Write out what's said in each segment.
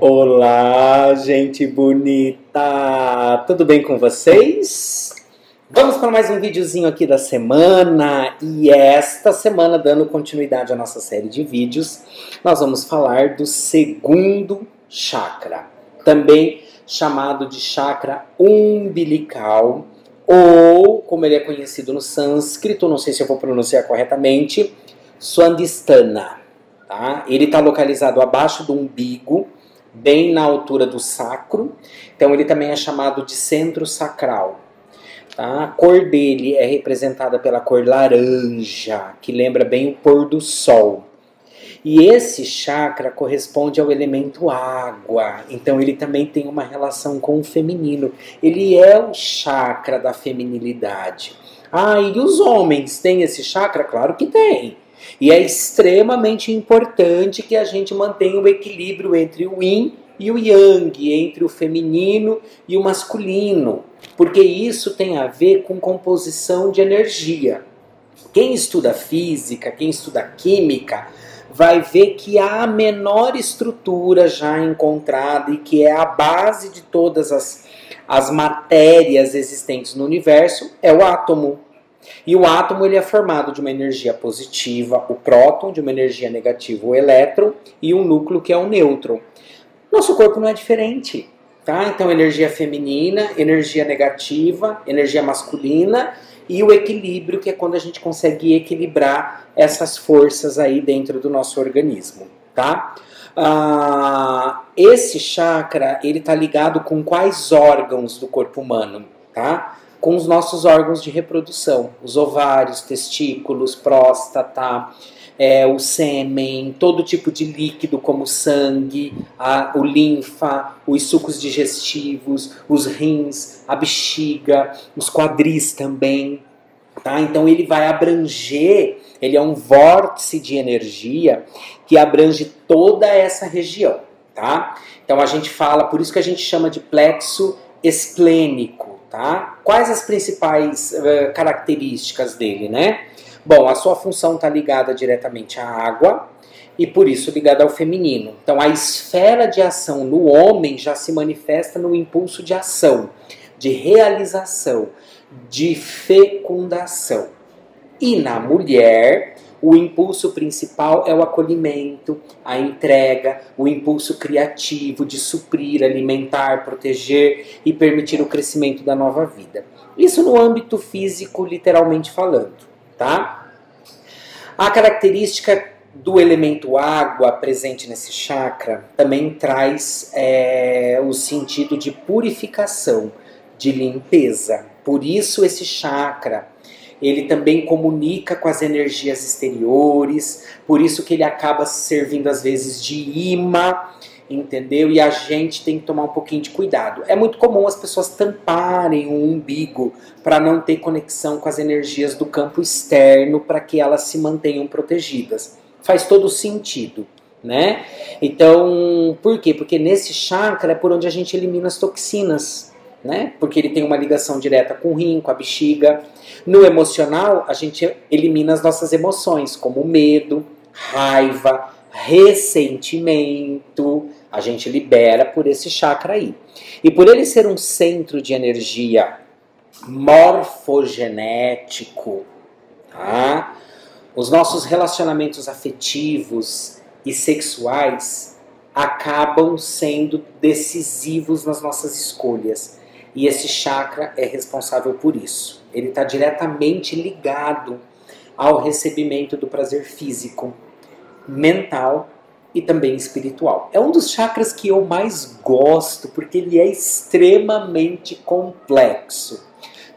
Olá, gente bonita! Tudo bem com vocês? Vamos para mais um videozinho aqui da semana e esta semana, dando continuidade à nossa série de vídeos, nós vamos falar do segundo chakra, também chamado de chakra umbilical ou, como ele é conhecido no sânscrito, não sei se eu vou pronunciar corretamente, Swandistana. Tá? Ele está localizado abaixo do umbigo, bem na altura do sacro, então ele também é chamado de centro sacral. Tá? A cor dele é representada pela cor laranja, que lembra bem o pôr do sol. E esse chakra corresponde ao elemento água, então ele também tem uma relação com o feminino. Ele é o chakra da feminilidade. Ah, e os homens têm esse chakra? Claro que tem. E é extremamente importante que a gente mantenha o equilíbrio entre o yin e o yang, entre o feminino e o masculino, porque isso tem a ver com composição de energia. Quem estuda física, quem estuda química, vai ver que a menor estrutura já encontrada e que é a base de todas as, as matérias existentes no universo é o átomo. E o átomo ele é formado de uma energia positiva, o próton, de uma energia negativa, o elétron, e um núcleo que é o nêutron. Nosso corpo não é diferente. Tá? Então, energia feminina, energia negativa, energia masculina e o equilíbrio, que é quando a gente consegue equilibrar essas forças aí dentro do nosso organismo, tá? Ah, esse chakra, ele tá ligado com quais órgãos do corpo humano, tá? Com os nossos órgãos de reprodução, os ovários, testículos, próstata, é, o sêmen, todo tipo de líquido como sangue, a, o linfa, os sucos digestivos, os rins, a bexiga, os quadris também. Tá? Então ele vai abranger, ele é um vórtice de energia que abrange toda essa região. Tá? Então a gente fala, por isso que a gente chama de plexo esplênico. Tá? Quais as principais uh, características dele, né? Bom, a sua função está ligada diretamente à água e por isso ligada ao feminino. Então a esfera de ação no homem já se manifesta no impulso de ação, de realização, de fecundação. E na mulher, o impulso principal é o acolhimento, a entrega, o impulso criativo de suprir, alimentar, proteger e permitir o crescimento da nova vida. Isso no âmbito físico, literalmente falando tá? A característica do elemento água presente nesse chakra também traz é, o sentido de purificação, de limpeza. Por isso esse chakra ele também comunica com as energias exteriores, por isso que ele acaba servindo às vezes de imã entendeu? E a gente tem que tomar um pouquinho de cuidado. É muito comum as pessoas tamparem o umbigo para não ter conexão com as energias do campo externo para que elas se mantenham protegidas. Faz todo sentido, né? Então, por quê? Porque nesse chakra é por onde a gente elimina as toxinas, né? Porque ele tem uma ligação direta com o rim, com a bexiga. No emocional, a gente elimina as nossas emoções, como medo, raiva, ressentimento, a gente libera por esse chakra aí. E por ele ser um centro de energia morfogenético, tá? Os nossos relacionamentos afetivos e sexuais acabam sendo decisivos nas nossas escolhas. E esse chakra é responsável por isso. Ele está diretamente ligado ao recebimento do prazer físico mental e também espiritual. É um dos chakras que eu mais gosto porque ele é extremamente complexo,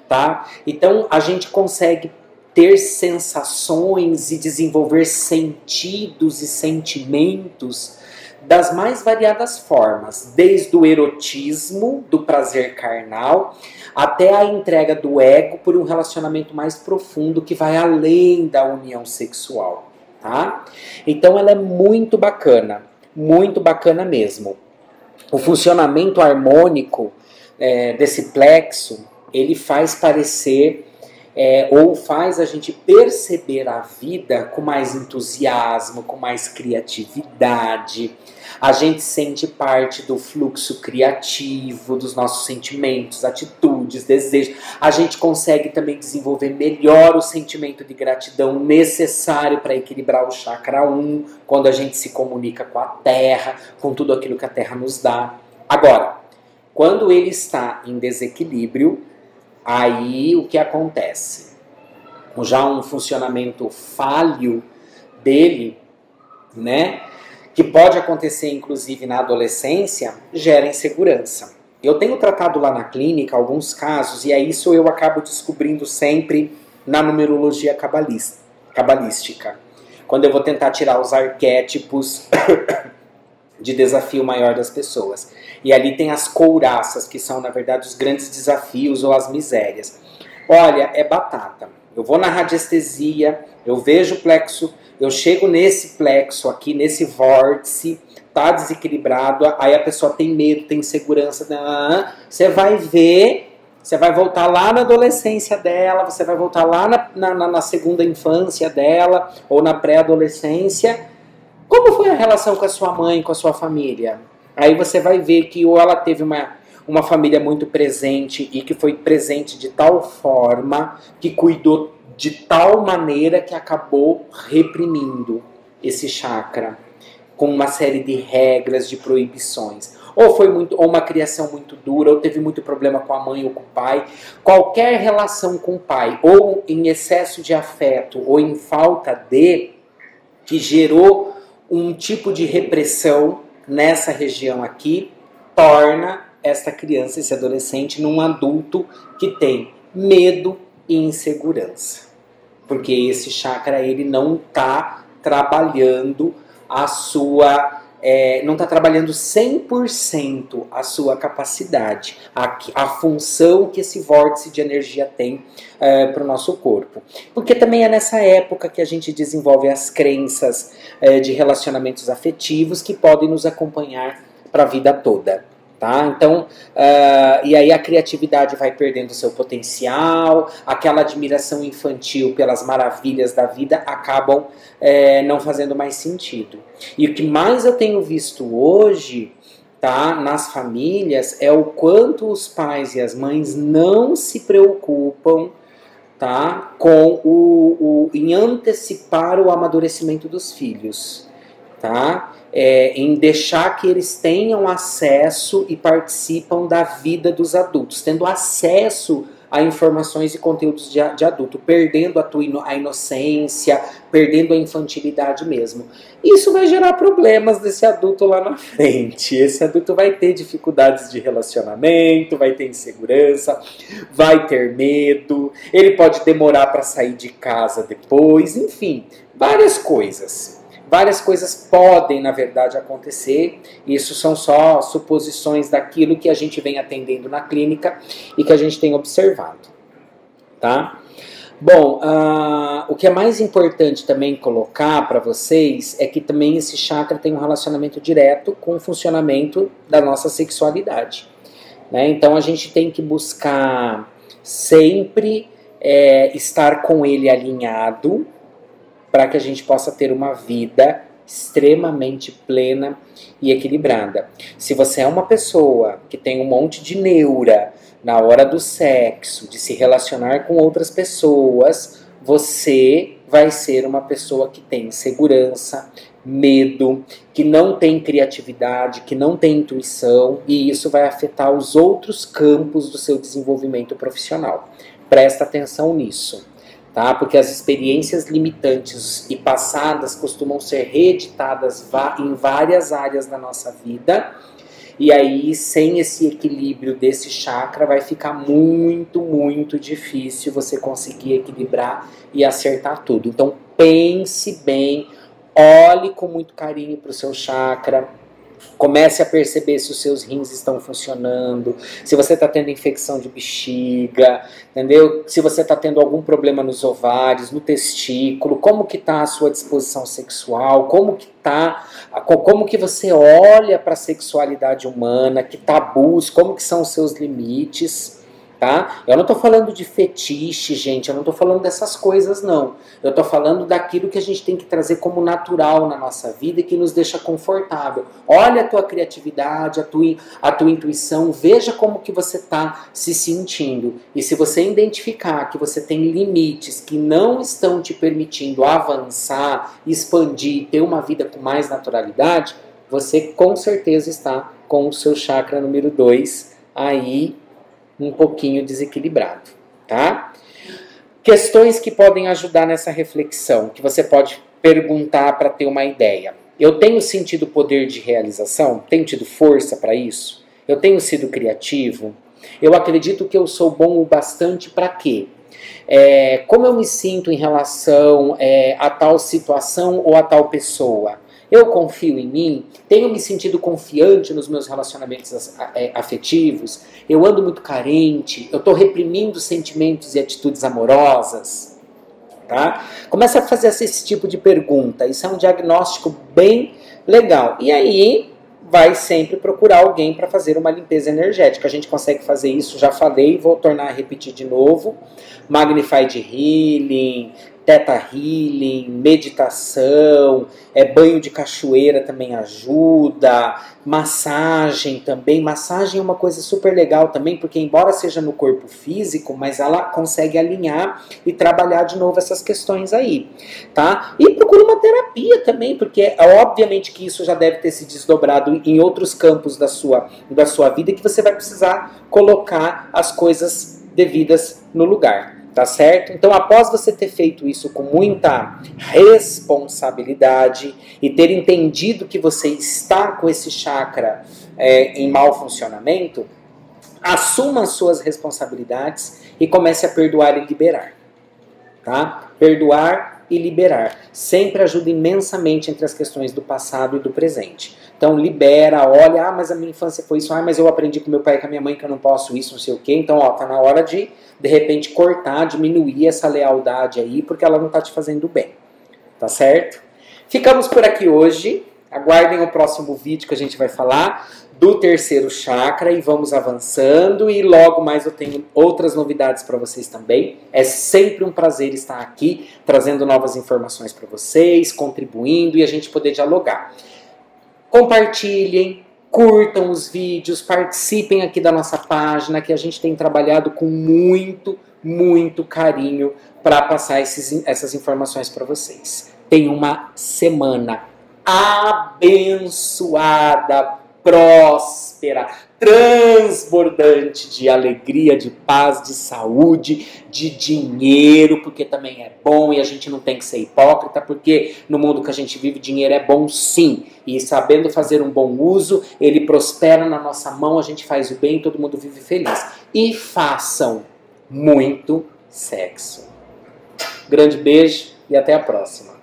tá? Então a gente consegue ter sensações e desenvolver sentidos e sentimentos das mais variadas formas, desde o erotismo, do prazer carnal, até a entrega do ego por um relacionamento mais profundo que vai além da união sexual tá? Então ela é muito bacana, muito bacana mesmo. O funcionamento harmônico é, desse plexo, ele faz parecer é, ou faz a gente perceber a vida com mais entusiasmo, com mais criatividade. A gente sente parte do fluxo criativo dos nossos sentimentos, atitudes, desejos. A gente consegue também desenvolver melhor o sentimento de gratidão necessário para equilibrar o chakra 1, quando a gente se comunica com a terra, com tudo aquilo que a terra nos dá. Agora, quando ele está em desequilíbrio, aí o que acontece? Já um funcionamento falho dele, né? Que pode acontecer inclusive na adolescência, gera insegurança. Eu tenho tratado lá na clínica alguns casos, e é isso eu acabo descobrindo sempre na numerologia cabalística. Quando eu vou tentar tirar os arquétipos de desafio maior das pessoas. E ali tem as couraças, que são, na verdade, os grandes desafios ou as misérias. Olha, é batata. Eu vou na radiestesia, eu vejo o plexo, eu chego nesse plexo aqui, nesse vórtice, tá desequilibrado, aí a pessoa tem medo, tem insegurança, né? você vai ver, você vai voltar lá na adolescência dela, você vai voltar lá na, na, na segunda infância dela, ou na pré-adolescência, como foi a relação com a sua mãe, com a sua família? Aí você vai ver que ou ela teve uma, uma família muito presente e que foi presente de tal forma que cuidou de tal maneira que acabou reprimindo esse chakra com uma série de regras, de proibições. Ou foi muito, ou uma criação muito dura, ou teve muito problema com a mãe ou com o pai. Qualquer relação com o pai, ou em excesso de afeto, ou em falta de, que gerou um tipo de repressão nessa região aqui torna esta criança, esse adolescente, num adulto que tem medo e insegurança. Porque esse chakra ele não está trabalhando a sua é, não está trabalhando 100% a sua capacidade, a, a função que esse vórtice de energia tem é, para o nosso corpo. Porque também é nessa época que a gente desenvolve as crenças é, de relacionamentos afetivos que podem nos acompanhar para a vida toda. Tá? Então, uh, e aí a criatividade vai perdendo seu potencial, aquela admiração infantil pelas maravilhas da vida acabam é, não fazendo mais sentido. E o que mais eu tenho visto hoje, tá, nas famílias, é o quanto os pais e as mães não se preocupam, tá, com o, o em antecipar o amadurecimento dos filhos, tá? É, em deixar que eles tenham acesso e participam da vida dos adultos, tendo acesso a informações e conteúdos de, de adulto, perdendo a, tua, a inocência, perdendo a infantilidade mesmo. Isso vai gerar problemas desse adulto lá na frente. Esse adulto vai ter dificuldades de relacionamento, vai ter insegurança, vai ter medo, ele pode demorar para sair de casa depois, enfim, várias coisas. Várias coisas podem, na verdade, acontecer. Isso são só suposições daquilo que a gente vem atendendo na clínica e que a gente tem observado. Tá? Bom, uh, o que é mais importante também colocar para vocês é que também esse chakra tem um relacionamento direto com o funcionamento da nossa sexualidade. Né? Então a gente tem que buscar sempre é, estar com ele alinhado, para que a gente possa ter uma vida extremamente plena e equilibrada. Se você é uma pessoa que tem um monte de neura na hora do sexo, de se relacionar com outras pessoas, você vai ser uma pessoa que tem segurança, medo, que não tem criatividade, que não tem intuição, e isso vai afetar os outros campos do seu desenvolvimento profissional. Presta atenção nisso tá? Porque as experiências limitantes e passadas costumam ser reeditadas em várias áreas da nossa vida. E aí, sem esse equilíbrio desse chakra, vai ficar muito, muito difícil você conseguir equilibrar e acertar tudo. Então, pense bem, olhe com muito carinho para o seu chakra, Comece a perceber se os seus rins estão funcionando, se você está tendo infecção de bexiga, entendeu? Se você está tendo algum problema nos ovários, no testículo, como que está a sua disposição sexual, como que tá, como que você olha para a sexualidade humana, que tabus, como que são os seus limites, tá? Eu não estou falando de fetiche, gente, eu não estou falando dessas coisas, não. Eu estou falando daquilo que a gente tem que trazer como natural na nossa vida e que nos deixa confortável. Olha a tua criatividade, a tua, a tua intuição, veja como que você está se sentindo. E se você identificar que você tem limites que não estão te permitindo avançar, expandir, ter uma vida com mais naturalidade, você com certeza está com o seu chakra número 2 aí um pouquinho desequilibrado, tá? Questões que podem ajudar nessa reflexão, que você pode perguntar para ter uma ideia. Eu tenho sentido poder de realização? Tenho tido força para isso? Eu tenho sido criativo? Eu acredito que eu sou bom o bastante para quê? É, como eu me sinto em relação é, a tal situação ou a tal pessoa? Eu confio em mim, tenho me sentido confiante nos meus relacionamentos é, afetivos, eu ando muito carente, eu estou reprimindo sentimentos e atitudes amorosas. Tá? Começa a fazer esse tipo de pergunta. Isso é um diagnóstico bem legal. E aí vai sempre procurar alguém para fazer uma limpeza energética. A gente consegue fazer isso, já falei, vou tornar a repetir de novo. Magnified Healing, Teta Healing, meditação, é, banho de cachoeira também ajuda, massagem também. Massagem é uma coisa super legal também, porque embora seja no corpo físico, mas ela consegue alinhar e trabalhar de novo essas questões aí, tá? E procura uma terapia também, porque é obviamente que isso já deve ter se desdobrado em outros campos da sua, da sua vida que você vai precisar colocar as coisas devidas no lugar tá certo? Então, após você ter feito isso com muita responsabilidade e ter entendido que você está com esse chakra é, em mau funcionamento, assuma as suas responsabilidades e comece a perdoar e liberar, tá? Perdoar e liberar sempre ajuda imensamente entre as questões do passado e do presente. Então libera, olha, ah, mas a minha infância foi isso, ah, mas eu aprendi com meu pai e com a minha mãe que eu não posso isso, não sei o quê. Então, ó, tá na hora de de repente cortar, diminuir essa lealdade aí, porque ela não tá te fazendo bem. Tá certo? Ficamos por aqui hoje. Aguardem o próximo vídeo que a gente vai falar do terceiro chakra e vamos avançando e logo mais eu tenho outras novidades para vocês também. É sempre um prazer estar aqui trazendo novas informações para vocês, contribuindo e a gente poder dialogar. Compartilhem, curtam os vídeos, participem aqui da nossa página, que a gente tem trabalhado com muito, muito carinho para passar esses, essas informações para vocês. Tenha uma semana abençoada, próspera, transbordante de alegria, de paz, de saúde, de dinheiro, porque também é bom e a gente não tem que ser hipócrita, porque no mundo que a gente vive, dinheiro é bom sim. E sabendo fazer um bom uso, ele prospera na nossa mão, a gente faz o bem todo mundo vive feliz. E façam muito sexo. Grande beijo e até a próxima.